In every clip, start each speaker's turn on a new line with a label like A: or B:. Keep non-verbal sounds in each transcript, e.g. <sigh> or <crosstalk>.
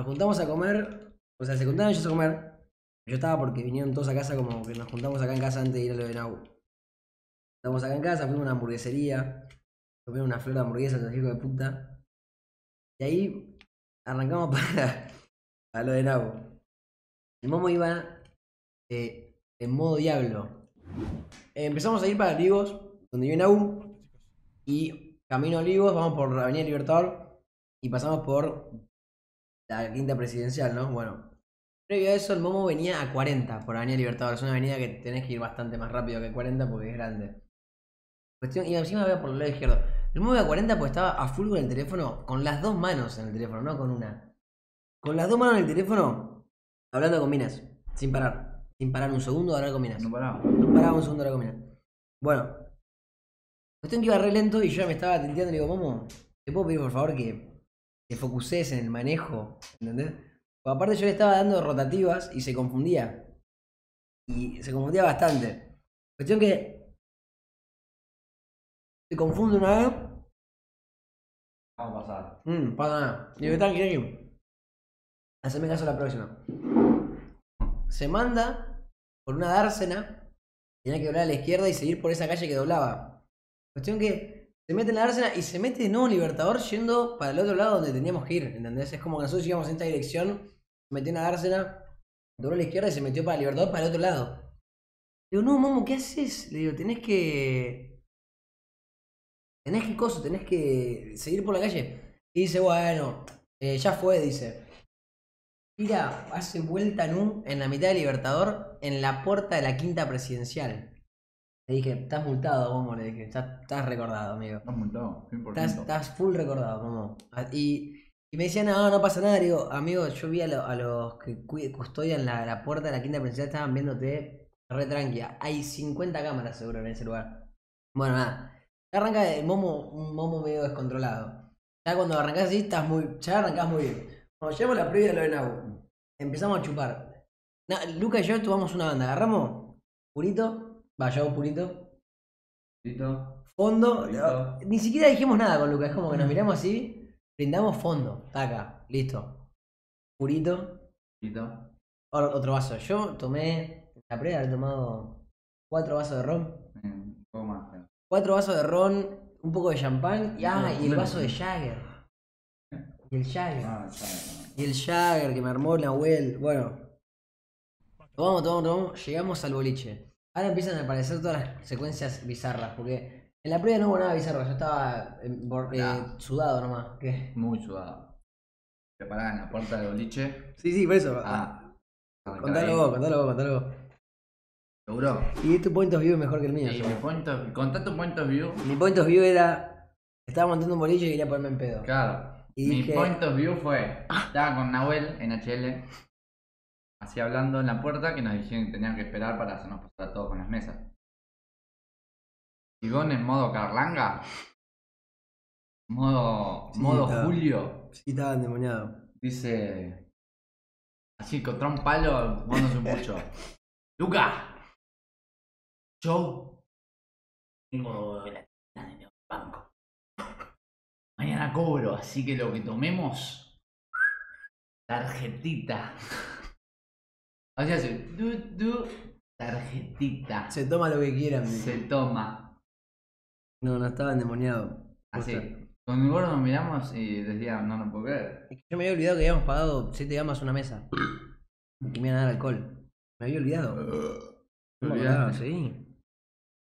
A: Nos juntamos a comer, o sea, se juntaron ellos a comer. Yo estaba porque vinieron todos a casa, como que nos juntamos acá en casa antes de ir a lo de Nau. Estamos acá en casa, fuimos a una hamburguesería, comimos una flor de hamburguesa, los hijos de puta. Y ahí arrancamos <laughs> para a lo de Nau. El momo iba eh, en modo diablo. Eh, empezamos a ir para Olivos, donde vive Nau. Y camino a Olivos, vamos por Avenida Libertador. Y pasamos por la quinta presidencial, ¿no? Bueno, previo a eso, el Momo venía a 40 por Avenida Libertador. Es una avenida que tenés que ir bastante más rápido que 40 porque es grande. Cuestión, y encima voy por el lado izquierdo. El Momo iba a 40 porque estaba a full con el teléfono, con las dos manos en el teléfono, no con una. Con las dos manos en el teléfono, hablando con minas, sin parar. Sin parar un segundo hablar con minas.
B: No paraba.
A: No paraba un segundo hablar con minas. Bueno, cuestión que iba re lento y yo ya me estaba tinteando y le digo, Momo, ¿te puedo pedir por favor que te focuses en el manejo? ¿Entendés? Porque aparte yo le estaba dando rotativas y se confundía. Y se confundía bastante. Cuestión que se confunde una vez.
B: Vamos a pasar.
A: Mmm, pasa nada. Digo, tranqui, tranqui. Haceme caso la próxima. Se manda por una dársena. Tenía que doblar a la izquierda y seguir por esa calle que doblaba. Cuestión que se mete en la dársena y se mete de nuevo en Libertador yendo para el otro lado donde teníamos que ir. ¿Entendés? Es como que nosotros íbamos en esta dirección. Se metió en la dársena, dobló la izquierda y se metió para Libertador para el otro lado. Digo, no, Momo, ¿qué haces? Le digo, tenés que. Tenés que coso, tenés que seguir por la calle. Y dice, bueno, eh, ya fue, dice. Mira, hace vuelta en un, en la mitad de Libertador, en la puerta de la quinta presidencial. Le dije, estás multado, Momo, le dije, estás, estás recordado, amigo.
B: Estás multado, 100%.
A: Estás, estás full recordado, Momo. Y, y me decían, no, no pasa nada. Digo, amigo, yo vi a, lo- a los que cu- custodian la, la puerta de la quinta presidencial, estaban viéndote re tranquila. Hay 50 cámaras seguro en ese lugar. Bueno, nada. Ya arranca el momo, un momo medio descontrolado. Ya cuando arrancás así, estás muy, ya arrancás muy bien. Cuando llegamos a la previa de lo de Nau, empezamos a chupar. Na- Luca y yo tomamos una banda, agarramos purito, va, yo hago purito,
B: ¿Listo?
A: fondo,
B: Listo.
A: ni siquiera dijimos nada con Luca, es como que nos miramos así, brindamos fondo, taca, listo. Purito,
B: ¿Listo?
A: ahora otro vaso. Yo tomé, la previa he tomado cuatro vasos de ron,
B: Un poco más. eh.
A: cuatro vasos de ron, un poco de champán y, ah, y el vaso de Jagger. Y el Jagger.
B: Ah.
A: Y el Jagger que me armó Nahuel. Bueno. Tomamos, tomamos, tomamos. Llegamos al boliche. Ahora empiezan a aparecer todas las secuencias bizarras. Porque en la previa no hubo nada bizarro. Yo estaba eh, bor- eh, sudado nomás. ¿Qué?
B: Muy sudado. Te parás en la puerta del boliche.
A: Sí, sí, por eso.
B: Ah.
A: contalo vos, contalo vos, contalo vos.
B: ¿Seguro?
A: Y tu point of view es mejor que el mío.
B: Y
A: yo.
B: mi point of, contá tu point of view.
A: Mi point of view era. Estaba montando un boliche y quería ponerme en pedo.
B: Claro.
A: Y
B: mi
A: dije-
B: point of view fue. Estaba con Nahuel en HL. Así hablando en la puerta que nos dijeron que tenían que esperar para hacernos pasar todo con las mesas. Y Gon en modo Carlanga. Modo.
A: Sí,
B: modo
A: estaba.
B: Julio.
A: Sí, estaba endemoniado.
B: Dice. Así contra un palo jugándose un pucho. ¡Luca! Yo tengo la tienda en el banco. Mañana cobro, así que lo que tomemos. Tarjetita. Así hace. Du, du, tarjetita.
A: Se toma lo que quieran.
B: Se toma.
A: No, no estaba endemoniado.
B: Así. Con el gordo nos miramos y decía, no, no puedo creer.
A: Es que yo me había olvidado que habíamos pagado 7 gamas una mesa. Que me iban a dar alcohol. Me había olvidado.
B: ¿Te
A: No me acordaba, sí.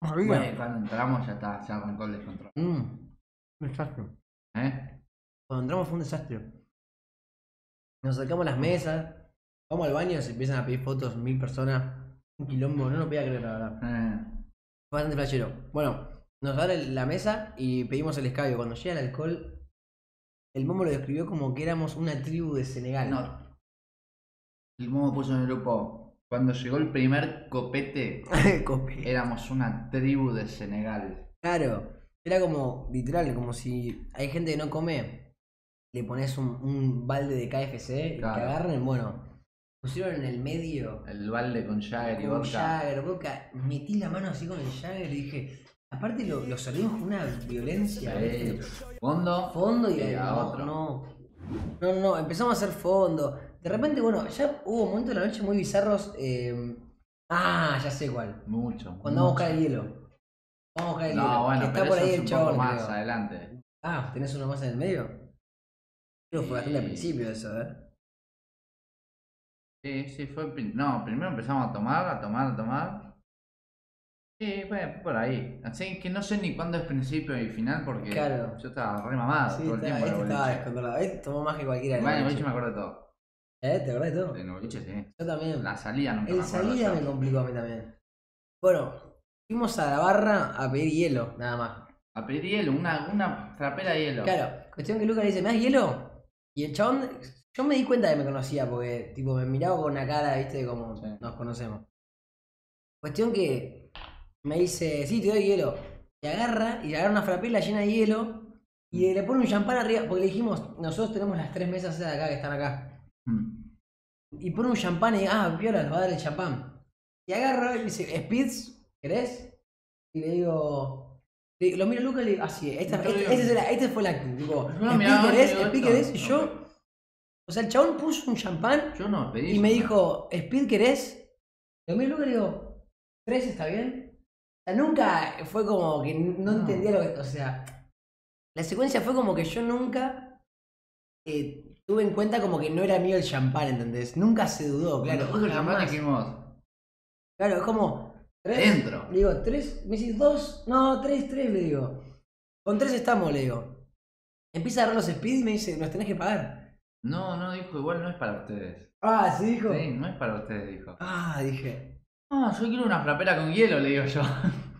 B: Bueno, cuando entramos ya está, ya arrancó el descontrol.
A: Mm, un desastre.
B: ¿Eh?
A: Cuando entramos fue un desastre. Nos acercamos a las mesas. Vamos al baño, se empiezan a pedir fotos mil personas. Un quilombo, no lo podía creer, la verdad.
B: Eh,
A: Fue bastante flashero. Bueno, nos dan la mesa y pedimos el escabio. Cuando llega el alcohol, el momo lo describió como que éramos una tribu de Senegal.
B: no. El momo puso en el grupo. Cuando llegó el primer copete, <laughs>
A: Copé.
B: éramos una tribu de Senegal.
A: Claro, era como, literal, como si hay gente que no come, le pones un, un balde de KFC y que agarren, bueno, pusieron en el medio
B: El balde con Jagger y
A: con
B: vodka.
A: Jagger, vodka, metí la mano así con el Jagger y dije, aparte lo, lo servimos con una violencia,
B: Eh,
A: ¿viste?
B: fondo.
A: fondo y
B: a
A: no,
B: otro.
A: no. No, no, no, empezamos a hacer fondo. De repente, bueno, ya hubo momentos de la noche muy bizarros. eh, Ah, ya sé cuál.
B: Mucho.
A: Cuando vamos a
B: mucho.
A: buscar el hielo. Vamos a buscar el hielo.
B: No, bueno,
A: está
B: pero
A: por
B: eso
A: ahí
B: es
A: el
B: un
A: chabón.
B: poco más
A: creo.
B: adelante.
A: Ah, ¿tenés uno más en el medio? Creo que fue bastante al principio eso, ¿eh?
B: Sí, sí, fue. No, primero empezamos a tomar, a tomar, a tomar. Sí, bueno, fue por ahí. Así que no sé ni cuándo es principio y final porque
A: Claro.
B: yo estaba re mamado
A: Sí,
B: todo el
A: está-
B: tiempo. en
A: este
B: el
A: estaba
B: boliche.
A: descontrolado. Este tomó más que cualquiera.
B: Bueno, en el
A: boliche.
B: me acuerdo de todo.
A: ¿Eh? ¿Te acordás de todo?
B: En el boliche sí.
A: Yo también.
B: La salida nunca me
A: El
B: acuerdo.
A: salida
B: yo.
A: me complicó a mí también. Bueno, fuimos a la barra a pedir hielo, nada más.
B: A pedir hielo, una, una frapera de hielo.
A: Claro, cuestión que Lucas le dice, ¿me das hielo? Y el chabón, yo me di cuenta que me conocía porque, tipo, me miraba con una cara, viste, como
B: Sí.
A: nos conocemos. Cuestión que me dice, sí, te doy hielo. Y agarra, y agarra una frapela llena de hielo y le pone un champán arriba, porque le dijimos, nosotros tenemos las tres mesas esas de acá que están acá.
B: Mm.
A: Y pone un champán y, ah, viola, nos va a dar el champán. Y agarra y me dice, Spitz, ¿querés? Y le digo, le- lo miro a Lucas y le digo, ah, sí, esta, este, este era- este fue el acting. Tipo,
B: No,
A: Spitz, ¿querés? Spitz. ¿querés? Y yo, o sea, el chabón puso un champán
B: Yo no pedí.
A: y me dijo, Speed, ¿querés? Lo Lucas y le digo, ¿tres está bien? O sea, nunca fue como que no,
B: No.
A: entendía lo que. O sea, la secuencia fue como que yo nunca eh, tuve en cuenta como que no era mío el champán, ¿entendés? Nunca se dudó, claro.
B: El champán dijimos,
A: Claro, es como. ¿Tres?
B: Dentro.
A: Le digo, ¿tres? Me decís, ¿dos? No, tres, tres, le digo. Con tres estamos, le digo. Empieza a agarrar los speed y me dice, nos tenés que pagar.
B: No, no, dijo, igual no es para ustedes.
A: Ah, sí, dijo.
B: Sí, no es para ustedes, dijo.
A: Ah, dije.
B: Ah, yo quiero una frapera con hielo, le digo yo. <laughs>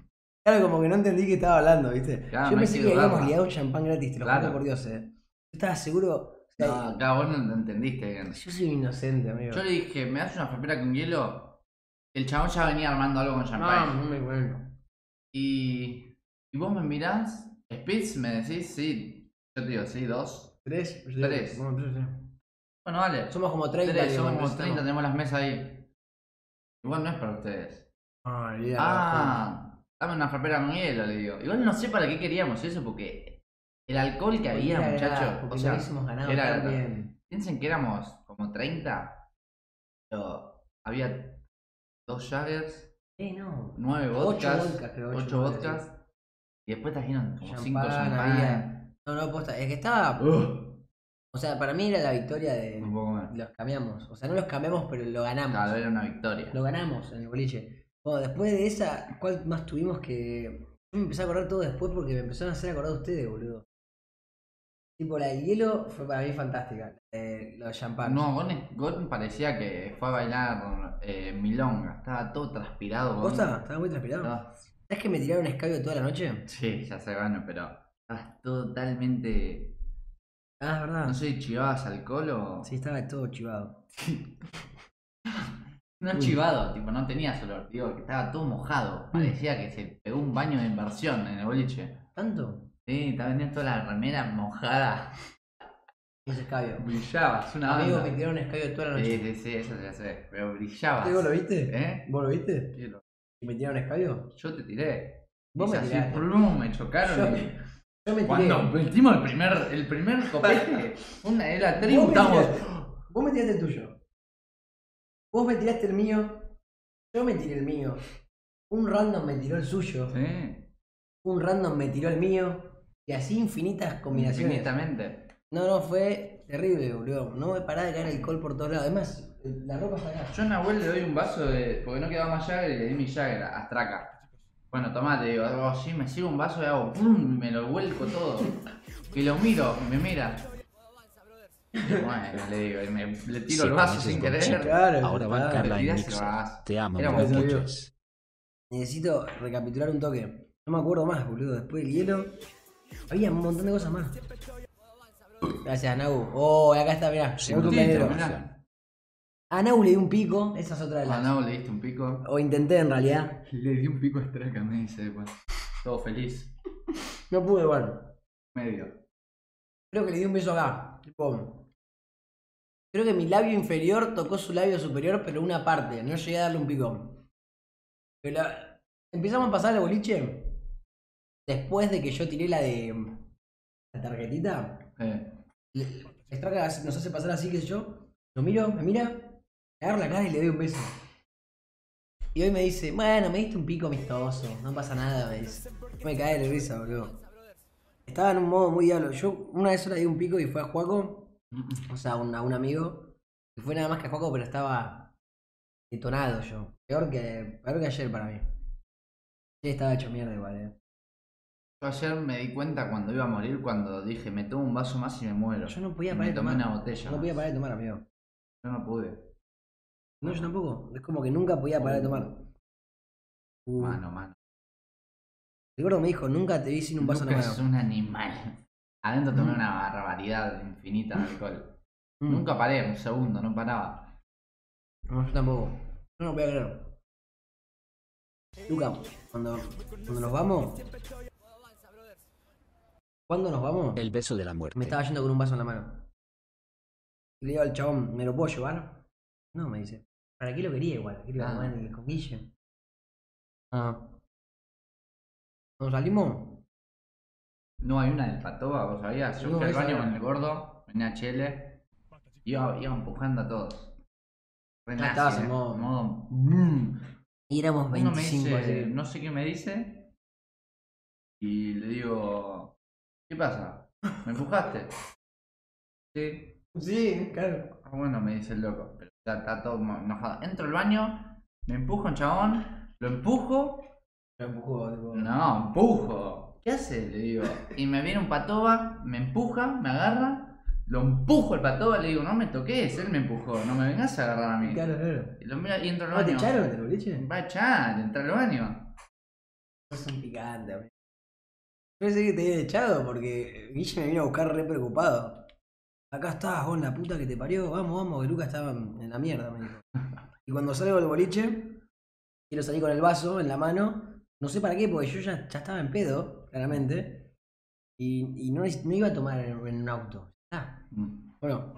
A: Claro, como que no entendí que estaba hablando, ¿viste?
B: Claro,
A: Yo
B: hay
A: pensé
B: que
A: habíamos liado un champán gratis, te lo
B: Claro.
A: juro por Dios, eh. Yo estaba seguro.
B: No, acá vos no entendiste bien.
A: Yo soy inocente, amigo.
B: Yo le dije, ¿me das una frapera con hielo? El chabón ya venía armando algo con champán.
A: no me cuento.
B: Y, y vos me mirás, Spitz, me decís, sí. Yo te digo, sí, dos.
A: ¿Tres?
B: Tres.
A: Bueno, tres, sí.
B: Bueno, vale.
A: Somos como 30.
B: Tres, somos
A: no
B: como 30,
A: estamos-
B: tenemos las mesas ahí. Igual no es para ustedes.
A: Ah, olvidá,
B: Ah, dame una frapera con hielo, le digo. Igual no sé para qué queríamos eso, porque el alcohol que había,
A: era-
B: muchachos. O sea,
A: hubiésemos ganado
B: era-
A: tan bien.
B: piensen que éramos como 30, pero había dos Jaggers,
A: Eh, no.
B: nueve
A: Ocho
B: vodkas,
A: vodkas, creo, ocho
B: ocho
A: vodkas,
B: vodkas, y después trajeron como cinco
A: Champán,
B: champán.
A: había- No, no, posta. Es que estaba.
B: Uh,
A: O sea, para mí era la victoria de.
B: un poco más.
A: Los cambiamos. O sea, no los cambiamos, pero lo ganamos.
B: Claro, era una victoria.
A: Lo ganamos en el boliche. Bueno, después de esa, ¿cuál más tuvimos que.? Yo me empecé a acordar todo después porque me empezaron a hacer acordar ustedes, boludo. Tipo, la del hielo fue para mí fantástica. Eh, lo de champán.
B: No, Gon, Gon parecía que fue a bailar eh, milonga, estaba todo transpirado. Gon.
A: ¿Posta? Estaba muy transpirado.
B: Estaba-
A: ¿Sabes que me tiraron escabio toda la noche?
B: Sí, ya sé, bueno, pero totalmente.
A: Ah, es verdad.
B: No sé chivabas alcohol o.
A: Sí, estaba todo chivado. <laughs>
B: No chivado, tipo, no tenías olor, digo, que estaba todo mojado. Parecía que se pegó un baño de inversión en el boliche.
A: ¿Tanto?
B: Sí, te venía toda la remera mojada.
A: Ese escabio.
B: Brillabas, una
A: Amigos,
B: onda.
A: me tiraron escabio toda la
B: Sí,
A: noche.
B: sí, sí, eso ya sé, pero brillabas.
A: ¿Vos lo viste?
B: ¿Eh?
A: ¿Vos lo viste?
B: Sí, lo-
A: ¿Y me tiraron escabio?
B: Yo te tiré.
A: Vos me
B: así,
A: tiraste.
B: plum, me chocaron.
A: Yo,
B: y-
A: yo me.
B: Cuando metimos el primer, el primer copete, una de la tribu,
A: Vos me
B: estamos.
A: tiraste. Vos me tiraste el tuyo. Vos me tiraste el mío. Yo me tiré el mío. Un random me tiró el suyo.
B: Sí,
A: Un random me tiró el mío. Y así infinitas combinaciones.
B: infinitamente.
A: No, no, fue terrible, boludo. No me paraba de caer alcohol por todos lados. Además, la ropa está acá.
B: Yo a Nahuel le doy un vaso de. porque no quedaba más Jagger y le di mi Jagger Astraca. Bueno, tomate, digo, hago así, me sirvo un vaso y hago ¡pum! y me lo vuelco todo. Y lo miro, y me mira. Bueno, le digo, y me, le tiro
C: Sí,
B: el vaso sin querer.
A: Claro,
C: Ahora va
A: claro.
C: a Carla
B: vaso.
C: Te amo, escuchas.
A: Necesito recapitular un toque. No me acuerdo más, boludo. Después del hielo. Había un montón de cosas más. Gracias, Nau. Oh, acá está, mirá.
C: Sí,
A: llegó tu
B: un
A: compañero.
B: tito, mirá.
A: A Nau le di un pico. Esa es otra de
B: A
A: las.
B: Nahuel le diste un pico.
A: O intenté en realidad.
B: Le di un pico a Astraca, me dice. Todo feliz.
A: No pude, bueno.
B: Medio.
A: Creo que le di un beso acá. Tipo. Creo que mi labio inferior tocó su labio superior, pero una parte. No llegué a darle un picón. Pero la- empezamos a pasar el boliche. Después de que yo tiré la de. La tarjetita.
B: Eh,
A: Estraca nos hace pasar así, qué sé yo. Lo miro, me mira, le agarro la cara y le doy un beso. Y hoy me dice, bueno, me diste un pico amistoso, no pasa nada, me dice. Me cae de risa, boludo. Estaba en un modo muy diablo. Yo una vez solo le di un pico y fue a Juaco, o sea, un- a un amigo. Y fue nada más que a Juaco, pero estaba detonado yo. Peor que, peor que ayer para mí. Sí, estaba hecho mierda igual, eh.
B: Yo ayer me di cuenta cuando iba a morir, cuando dije, me tomo un vaso más y me muero.
A: Yo no podía parar de tomar.
B: una botella.
A: No
B: más.
A: podía parar de tomar, amigo.
B: Yo no pude.
A: No, yo tampoco. Es como que nunca podía parar de tomar. Uh,
B: Mano, mano.
A: el gordo me dijo, nunca te vi sin un vaso en la
B: Lucas es
A: mano.
B: un animal. <laughs> Adentro tomé
A: Mm.
B: una barbaridad infinita de alcohol.
A: Mm.
B: Nunca paré un segundo, no paraba.
A: No, yo tampoco. Yo no podía creer. Luca, cuando, cuando nos vamos. ¿Cuándo nos vamos?
C: El beso de la muerte.
A: Me estaba yendo con un vaso en la mano. Le digo al chabón, ¿me lo puedo llevar? No, me dice. ¿Para qué lo quería igual? ¿Qué
B: Ah.
A: tomar en el con Guille? Ah. ¿Nos salimos?
B: No, hay una del Patoba, ¿vos sabías? Yo fui al baño con el gordo, venía Chele, iba, iba empujando a todos. Re nazi,
A: estabas en
B: eh,
A: modo-
B: modo, mm.
A: Y éramos
B: Uno me
A: 25
B: dice, no sé qué me dice, y le digo, ¿qué pasa? ¿Me empujaste? Sí.
A: Sí, claro.
B: Ah, bueno, me dice el loco, pero está, todo enojado. Entro al baño, me empujo un chabón, lo empujo,
A: Lo empujó, tipo.
B: no, empujo. ¿Qué hace? Le digo. Y me viene un patoba, me empuja, me agarra, lo empujo el patoba, le digo, no me toques, él me empujó, no me vengas a agarrar a mí.
A: Claro, claro.
B: Y lo mira y entro al
A: ¿No te
B: baño.
A: echaron del boliche?
B: Va a echar, entra al baño.
A: Es un picante. Yo pensé que te había echado porque Guille me vino a buscar re preocupado. Acá estás, vos, la puta que te parió. Vamos, vamos, que Lucas estaba en la mierda, me dijo. <laughs> Y cuando salgo del boliche, quiero salir con el vaso en la mano. No sé para qué, porque yo ya, ya estaba en pedo, claramente. Y, y no, no iba a tomar en, en un auto. Ah,
B: Mm.
A: bueno.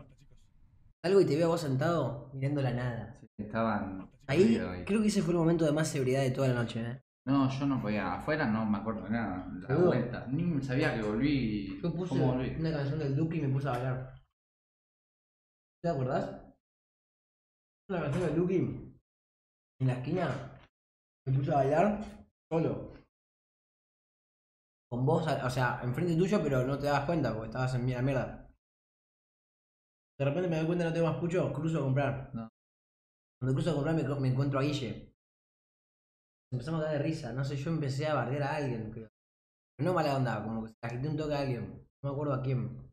A: Salgo y te veo a vos sentado mirando la nada.
B: Estaban.
A: Ahí creo que ese fue el momento de más seguridad de toda la noche, ¿eh?
B: No, yo no podía. Afuera no me acuerdo de nada. La vuelta. Ni sabía que volví.
A: Yo puse
B: ¿Cómo volví?
A: una canción del Duque y me puse a bailar. ¿Te acordás? Una canción del Duque en la esquina me puse a bailar solo. Con vos, o sea, enfrente tuyo, pero no te das cuenta porque estabas en la mierda. De repente me doy cuenta no tengo más pucho, cruzo a comprar.
B: No.
A: Cuando cruzo a comprar me, me encuentro a Guille. Empezamos a dar de risa, no sé, yo empecé a bardear a alguien, creo. Pero no mala onda, como que se agité un toque a alguien. No me acuerdo a quién.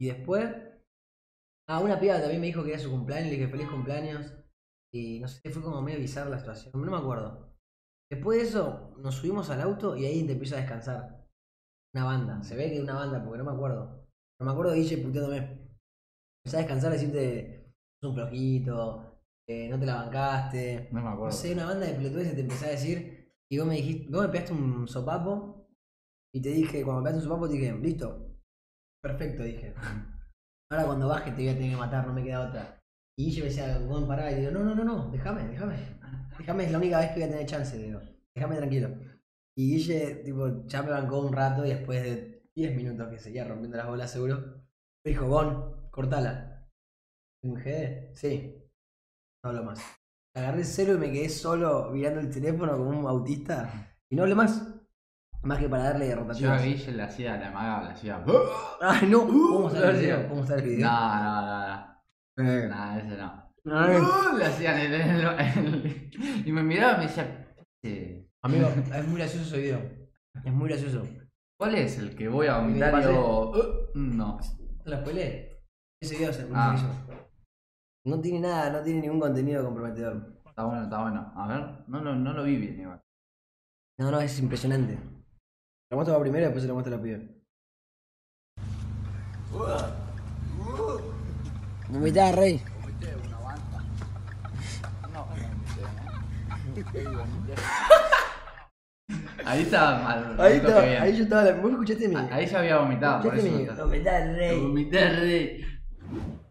A: Y después. Ah, una piba también me dijo que era su cumpleaños, le dije feliz cumpleaños. Y no sé, fue como medio bizarra la situación, no me acuerdo. Después de eso, nos subimos al auto y ahí te empieza a descansar. Una banda, se ve que es una banda, porque no me acuerdo. No me acuerdo de Guille puteándome. Empecé a descansar, decirte, sos un flojito, eh, no te la bancaste.
B: No me
A: No
B: acuerdo.
A: sé, una banda de pelotudes te empecé a decir y vos me dijiste, vos me pegaste un sopapo y te dije, cuando me pegaste un sopapo te dije, listo, perfecto, dije. <laughs> Ahora cuando baje te voy a tener que matar, no me queda otra. Y Guille me decía, vos pará y digo, no, no, no, no, déjame, déjame. Déjame, es la única vez que voy a tener chance, digo. Déjame tranquilo. Y Guille, tipo, ya me bancó un rato y después de 10 minutos que seguía rompiendo las bolas seguro, me dijo, Gon, cortala. ¿Un GD? Sí. No hablo más. Agarré el celo y me quedé solo mirando el teléfono como un autista. Y no hablé más. Más que para darle
B: Yo a. Guille le hacía la maga, le hacía.
A: Ay, no. ¿Cómo está el video? ¿Cómo está el
B: No,
A: video?
B: no, no, no.
A: Eh.
B: No, ese no.
A: Ay.
B: Le hacían el, el- el- Y me miraba y me decía. "Este,
A: Amigo, es muy gracioso ese video. Es muy gracioso.
B: ¿Cuál es el que voy a vomitar y "Uh"? No.
A: ¿Te lo spoilé? Ese video se
B: Ah.
A: No tiene nada, no tiene ningún contenido comprometedor.
B: Está bueno, está bueno. A ver, no lo, no lo vi bien igual.
A: No, no, es impresionante. Lo muestro a primero y después se lo muestro a la pibe. Vomitá, rey.
B: Ahí estaba mal.
A: Ahí,
B: bien.
A: ahí yo estaba. La... ¿Vos escuchaste mi.?
B: Ah, Ahí ya había vomitado, por
A: escuchaste
B: eso.
A: mi.
B: no
A: rey.
B: Vomité re.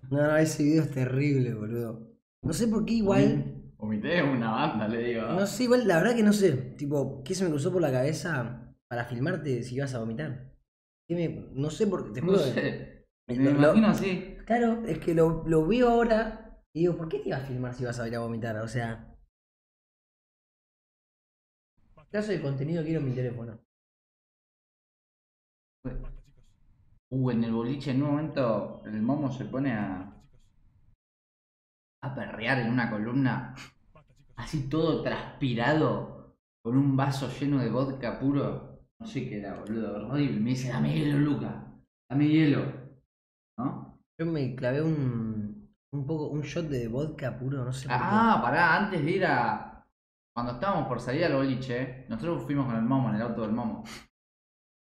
A: No, no, ese video es terrible, boludo. No sé por qué igual.
B: Vomité una banda, le digo.
A: No sé, igual, la verdad que no sé. Tipo, ¿qué se me cruzó por la cabeza para filmarte si ibas a vomitar? ¿Qué me- No sé por qué, te juro.
B: sé. Me
A: lo-
B: imagino así.
A: Claro, es que lo, lo veo ahora y digo, ¿por qué te ibas a filmar si vas a ir a vomitar? O sea. Caso de contenido quiero mi teléfono.
B: Uh, en el boliche en un momento el momo se pone a. a perrear en una columna. Así todo transpirado. Con un vaso lleno de vodka puro. No sé qué era, boludo. Horrible. Me dice, dame hielo, Luca. Dame hielo. ¿No?
A: Yo me clavé un. un poco. un shot de vodka puro, no sé por qué.
B: Ah, pará, antes de ir a. Cuando estábamos por salir al boliche, nosotros fuimos con el momo en el auto del momo.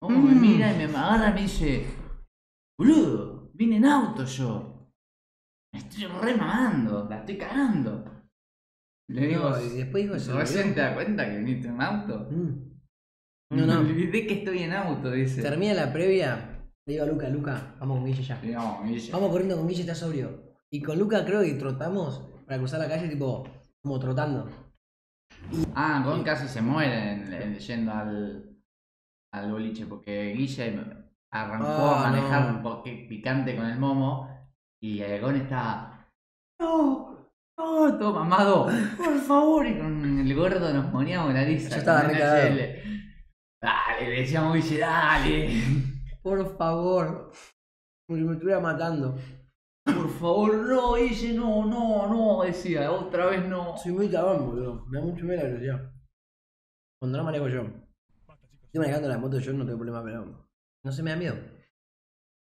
B: Momo me
A: Mm.
B: mira y me agarra y me dice: Boludo, vine en auto yo. Me estoy re mamando, la estoy cagando. Le digo:
A: No, y después dijo eso.
B: ¿Recién te das cuenta que viniste en auto?
A: Mm. No, no. <laughs>
B: Olvidé que estoy en auto, dice.
A: Termina la previa. Le digo a Luca, Luca, vamos con Guille ya.
B: Me dice,
A: Vamos corriendo con Guille, está sobrio. Y con Luca creo que trotamos para cruzar la calle, tipo, como trotando.
B: Ah, Gon casi se muere en- en- yendo al, al boliche porque Guille arrancó
A: Ah,
B: a manejar
A: no.
B: un poco picante con el momo y el Gon estaba. ¡No! ¡No! Todo mamado. Por favor. Y con el gordo nos poníamos la risa.
A: Yo estaba re cagado.
B: Dale, le decíamos Guille, dale.
A: Por favor. Como si me estuviera matando.
B: Por favor, no, Guille, no, no, no. Decía, otra vez no.
A: Soy muy cagón, boludo. Me da mucho miedo la velocidad. Cuando no manejo yo. Estoy manejando la moto yo no tengo problema, pero. No se me da miedo.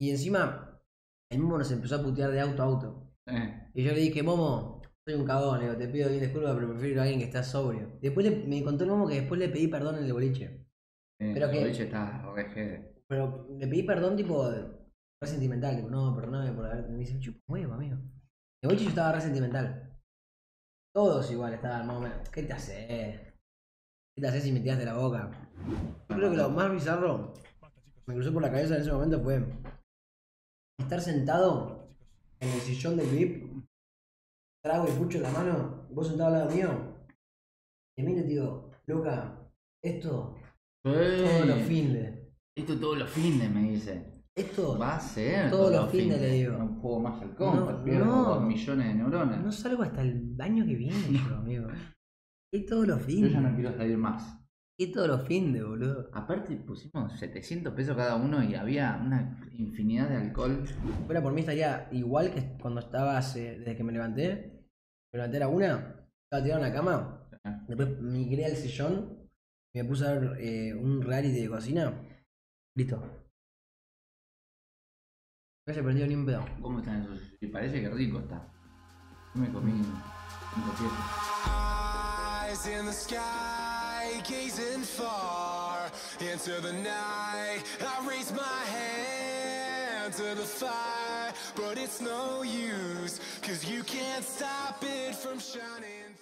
A: Y encima, el Momo nos empezó a putear de auto a auto.
B: Eh,
A: Y yo le dije, Momo, soy un cagón, le digo, te pido bien disculpas, pero prefiero a alguien que está sobrio. Después le- me contó el Momo que después le pedí perdón en el boliche.
B: Eh,
A: Pero que-
B: está re.
A: Pero le pedí perdón, tipo, re sentimental. Tipo, no, perdóname por haber. Me dice, chupa huevo, amigo. El boliche yo estaba re sentimental. Todos igual estaban más o menos. ¿Qué te haces? ¿Qué te haces si me tiraste la boca? Yo creo que lo más bizarro que me cruzó por la cabeza en ese momento fue estar sentado en el sillón del VIP, trago y pucho en la mano, vos sentado al lado mío, y y te digo, Luca, esto todos los fines.
B: Esto todos los fines, me dice.
A: Esto
B: Va a ser.
A: Todos los fines le digo.
B: No juego más al
A: No,
B: compa, pierdo
A: no.
B: dos millones de neuronas.
A: No salgo hasta el año que viene <laughs> yo, amigo. Y todos los
B: Yo
A: fines.
B: ya no quiero salir más.
A: Y todos los fines, boludo.
B: Aparte pusimos 700 pesos cada uno y había una infinidad de alcohol.
A: Fuera por mí estaría igual que cuando estaba hace- desde que me levanté. Me levanté a la una, estaba tirado en la cama. Después migré al sillón me puse a ver eh, un reality de cocina. Listo. No se prendió ni un pedo.
B: ¿Cómo están esos? Y parece que rico está. Yo me comí cinco piezas.
C: Eyes in the sky, gazing far into the night. I raise my hand to the fire, but it's no use, cause you can't stop it from shining.